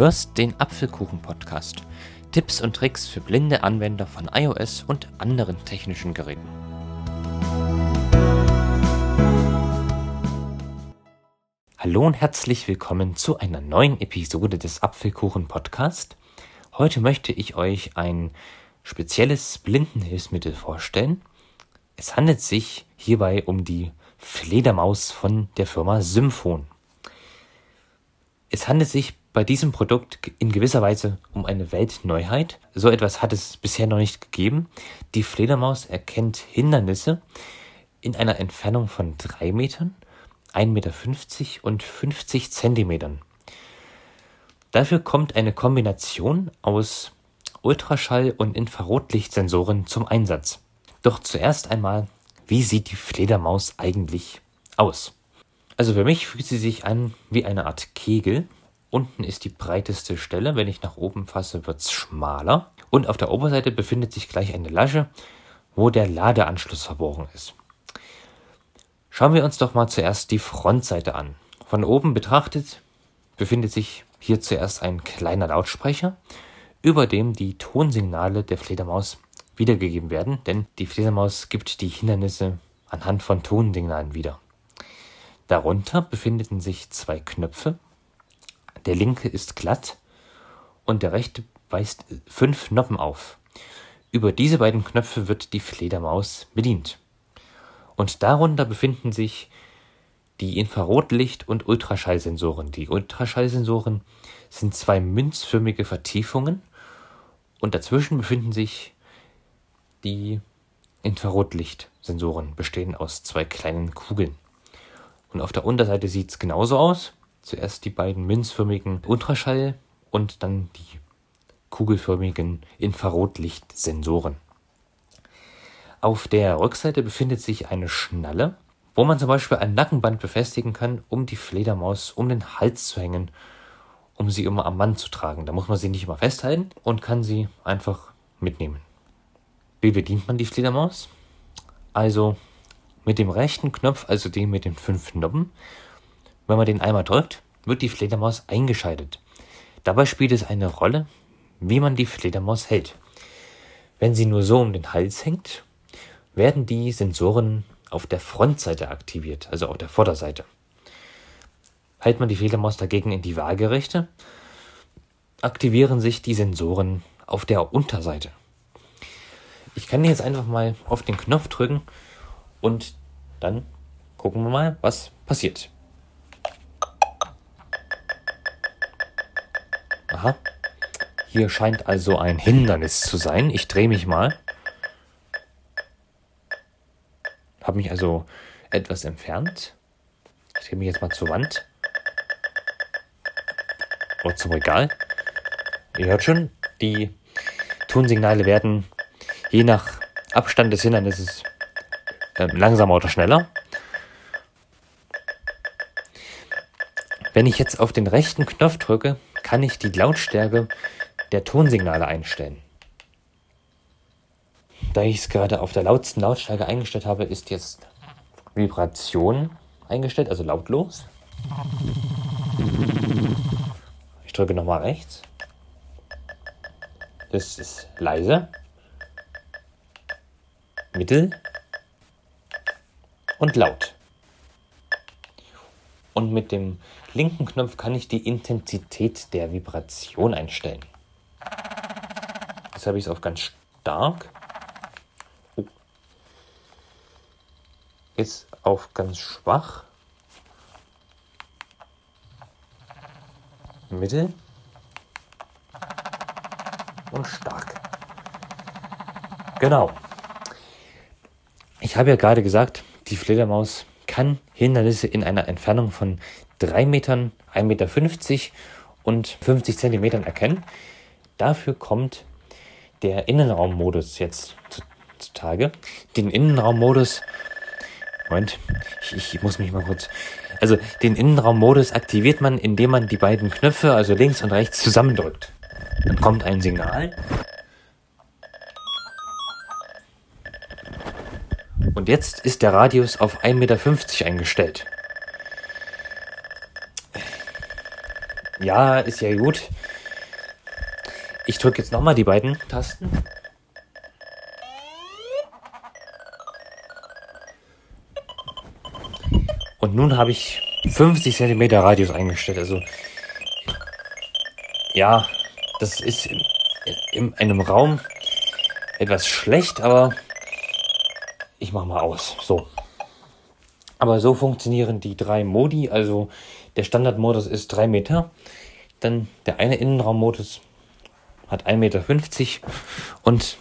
hörst den Apfelkuchen-Podcast. Tipps und Tricks für blinde Anwender von iOS und anderen technischen Geräten. Hallo und herzlich willkommen zu einer neuen Episode des Apfelkuchen-Podcast. Heute möchte ich euch ein spezielles Blindenhilfsmittel vorstellen. Es handelt sich hierbei um die Fledermaus von der Firma Symphon. Es handelt sich bei diesem Produkt in gewisser Weise um eine Weltneuheit. So etwas hat es bisher noch nicht gegeben. Die Fledermaus erkennt Hindernisse in einer Entfernung von 3 Metern, 1,50 Meter und 50 Zentimetern. Dafür kommt eine Kombination aus Ultraschall- und Infrarotlichtsensoren zum Einsatz. Doch zuerst einmal, wie sieht die Fledermaus eigentlich aus? Also für mich fühlt sie sich an wie eine Art Kegel. Unten ist die breiteste Stelle. Wenn ich nach oben fasse, wird es schmaler. Und auf der Oberseite befindet sich gleich eine Lasche, wo der Ladeanschluss verborgen ist. Schauen wir uns doch mal zuerst die Frontseite an. Von oben betrachtet befindet sich hier zuerst ein kleiner Lautsprecher, über dem die Tonsignale der Fledermaus wiedergegeben werden, denn die Fledermaus gibt die Hindernisse anhand von Tonsignalen wieder. Darunter befinden sich zwei Knöpfe. Der linke ist glatt und der rechte weist fünf Noppen auf. Über diese beiden Knöpfe wird die Fledermaus bedient. Und darunter befinden sich die Infrarotlicht- und Ultraschallsensoren. Die Ultraschallsensoren sind zwei münzförmige Vertiefungen und dazwischen befinden sich die Infrarotlichtsensoren, bestehen aus zwei kleinen Kugeln. Und auf der Unterseite sieht es genauso aus. Zuerst die beiden münzförmigen Ultraschall und dann die kugelförmigen Infrarotlichtsensoren. Auf der Rückseite befindet sich eine Schnalle, wo man zum Beispiel ein Nackenband befestigen kann, um die Fledermaus um den Hals zu hängen, um sie immer am Mann zu tragen. Da muss man sie nicht immer festhalten und kann sie einfach mitnehmen. Wie bedient man die Fledermaus? Also mit dem rechten Knopf, also dem mit den fünf Noppen, wenn man den einmal drückt, wird die Fledermaus eingeschaltet. Dabei spielt es eine Rolle, wie man die Fledermaus hält. Wenn sie nur so um den Hals hängt, werden die Sensoren auf der Frontseite aktiviert, also auf der Vorderseite. Hält man die Fledermaus dagegen in die Waagerechte, aktivieren sich die Sensoren auf der Unterseite. Ich kann jetzt einfach mal auf den Knopf drücken und dann gucken wir mal, was passiert. Aha. Hier scheint also ein Hindernis zu sein. Ich drehe mich mal. Habe mich also etwas entfernt. Ich drehe mich jetzt mal zur Wand. Oder zum Regal. Ihr hört schon, die Tonsignale werden je nach Abstand des Hindernisses äh, langsamer oder schneller. Wenn ich jetzt auf den rechten Knopf drücke, kann ich die Lautstärke der Tonsignale einstellen. Da ich es gerade auf der lautsten Lautstärke eingestellt habe, ist jetzt Vibration eingestellt, also lautlos. Ich drücke nochmal rechts. Das ist leise. Mittel und laut. Und mit dem linken Knopf kann ich die Intensität der Vibration einstellen. Jetzt habe ich es auf ganz stark. Oh. Jetzt auf ganz schwach. Mittel und stark. Genau. Ich habe ja gerade gesagt, die Fledermaus kann Hindernisse in einer Entfernung von 3 Metern, 1,50 Meter und 50 Zentimetern erkennen. Dafür kommt der Innenraummodus jetzt zutage. Den Innenraummodus, Moment, ich, ich muss mich mal kurz. Also den Innenraummodus aktiviert man, indem man die beiden Knöpfe, also links und rechts, zusammendrückt. Dann kommt ein Signal Und jetzt ist der Radius auf 1,50 Meter eingestellt. Ja, ist ja gut. Ich drücke jetzt nochmal die beiden Tasten. Und nun habe ich 50 cm Radius eingestellt. Also ja, das ist in, in einem Raum etwas schlecht, aber ich mache mal aus. So. Aber so funktionieren die drei Modi. Also der Standardmodus ist 3 Meter. Dann der eine Innenraummodus hat 1,50 Meter. Und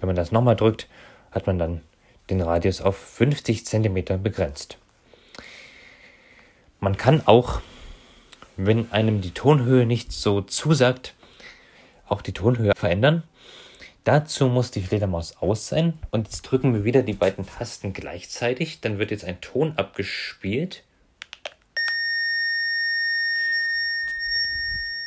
wenn man das nochmal drückt, hat man dann den Radius auf 50 Zentimeter begrenzt. Man kann auch, wenn einem die Tonhöhe nicht so zusagt, auch die Tonhöhe verändern. Dazu muss die Fledermaus aus sein. Und jetzt drücken wir wieder die beiden Tasten gleichzeitig. Dann wird jetzt ein Ton abgespielt.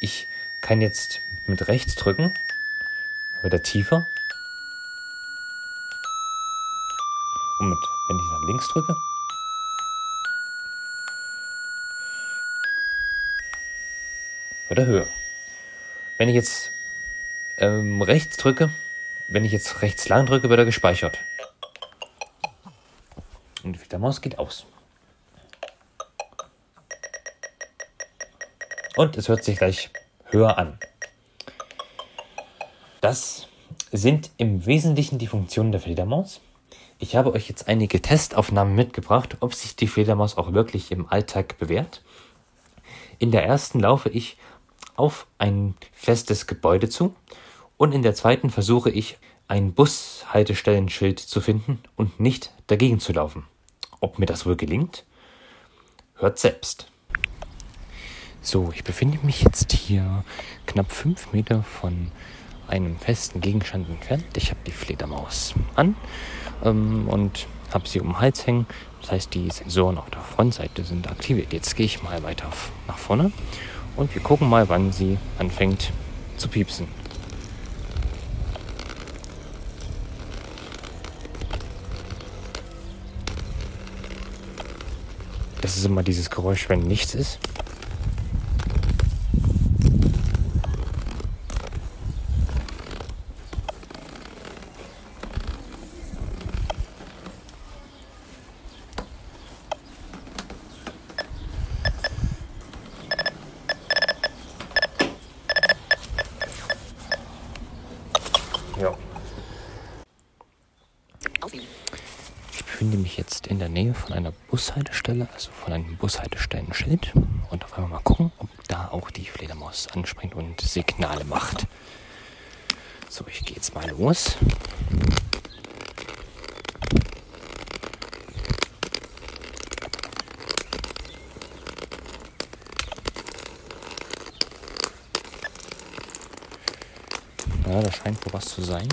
Ich kann jetzt mit rechts drücken. Wird er tiefer. Und mit, wenn ich nach links drücke, wird er höher. Wenn ich jetzt ähm, rechts drücke, wenn ich jetzt rechts lang drücke, wird er gespeichert. Und die Fledermaus geht aus. Und es hört sich gleich höher an. Das sind im Wesentlichen die Funktionen der Fledermaus. Ich habe euch jetzt einige Testaufnahmen mitgebracht, ob sich die Fledermaus auch wirklich im Alltag bewährt. In der ersten laufe ich auf ein festes Gebäude zu und in der zweiten versuche ich, ein Bushaltestellenschild zu finden und nicht dagegen zu laufen. Ob mir das wohl gelingt? Hört selbst. So, ich befinde mich jetzt hier knapp fünf Meter von einem festen Gegenstand entfernt. Ich habe die Fledermaus an ähm, und habe sie um den Hals hängen. Das heißt, die Sensoren auf der Frontseite sind aktiviert. Jetzt gehe ich mal weiter nach vorne und wir gucken mal, wann sie anfängt zu piepsen. Das ist immer dieses Geräusch, wenn nichts ist. Ja. Ich befinde mich jetzt in der Nähe von einer Bushaltestelle, also von einem Bushaltestellenschild. Und auf einmal mal gucken, ob da auch die Fledermaus anspringt und Signale macht. So, ich gehe jetzt mal los. Ja, da scheint wohl was zu sein.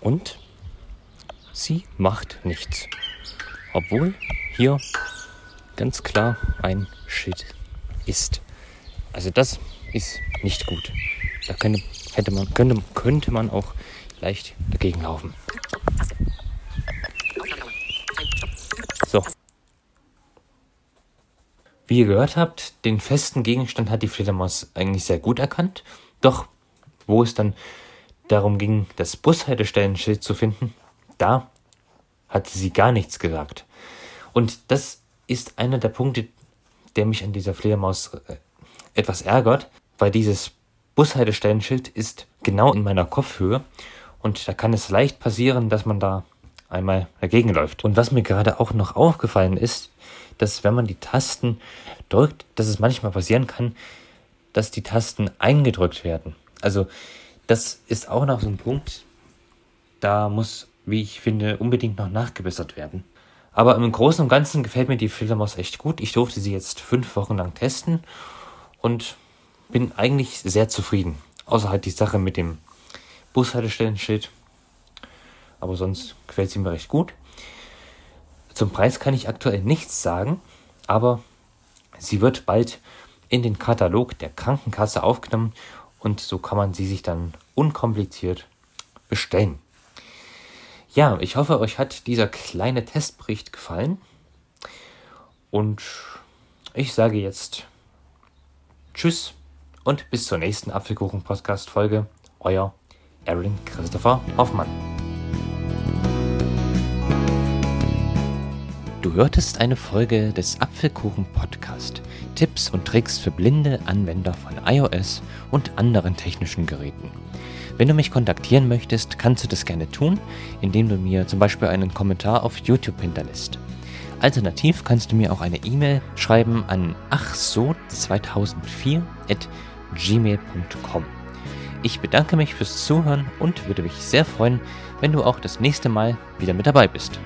Und sie macht nichts. Obwohl hier ganz klar ein Schild ist. Also das ist nicht gut. Da könnte, hätte man, könnte, könnte man auch leicht dagegen laufen. So. Wie ihr gehört habt, den festen Gegenstand hat die Fledermaus eigentlich sehr gut erkannt. Doch wo es dann darum ging, das Bushaltestellenschild zu finden, da hatte sie gar nichts gesagt. Und das ist einer der Punkte, der mich an dieser Fledermaus äh, etwas ärgert, weil dieses Bushaltestellenschild ist genau in meiner Kopfhöhe und da kann es leicht passieren, dass man da einmal dagegen läuft. Und was mir gerade auch noch aufgefallen ist, dass wenn man die Tasten drückt, dass es manchmal passieren kann, dass die Tasten eingedrückt werden. Also das ist auch noch so ein Punkt, da muss, wie ich finde, unbedingt noch nachgebessert werden. Aber im Großen und Ganzen gefällt mir die Fledermaus echt gut. Ich durfte sie jetzt fünf Wochen lang testen und bin eigentlich sehr zufrieden. Außer halt die Sache mit dem Bushaltestellenschild. Aber sonst gefällt sie mir recht gut. Zum Preis kann ich aktuell nichts sagen, aber sie wird bald in den Katalog der Krankenkasse aufgenommen und so kann man sie sich dann unkompliziert bestellen. Ja, ich hoffe, euch hat dieser kleine Testbericht gefallen und ich sage jetzt Tschüss und bis zur nächsten Apfelkuchen-Podcast-Folge. Euer Aaron Christopher Hoffmann. Du hörtest eine Folge des Apfelkuchen Podcast. Tipps und Tricks für blinde Anwender von iOS und anderen technischen Geräten. Wenn du mich kontaktieren möchtest, kannst du das gerne tun, indem du mir zum Beispiel einen Kommentar auf YouTube hinterlässt. Alternativ kannst du mir auch eine E-Mail schreiben an achso2004 at gmail.com. Ich bedanke mich fürs Zuhören und würde mich sehr freuen, wenn du auch das nächste Mal wieder mit dabei bist.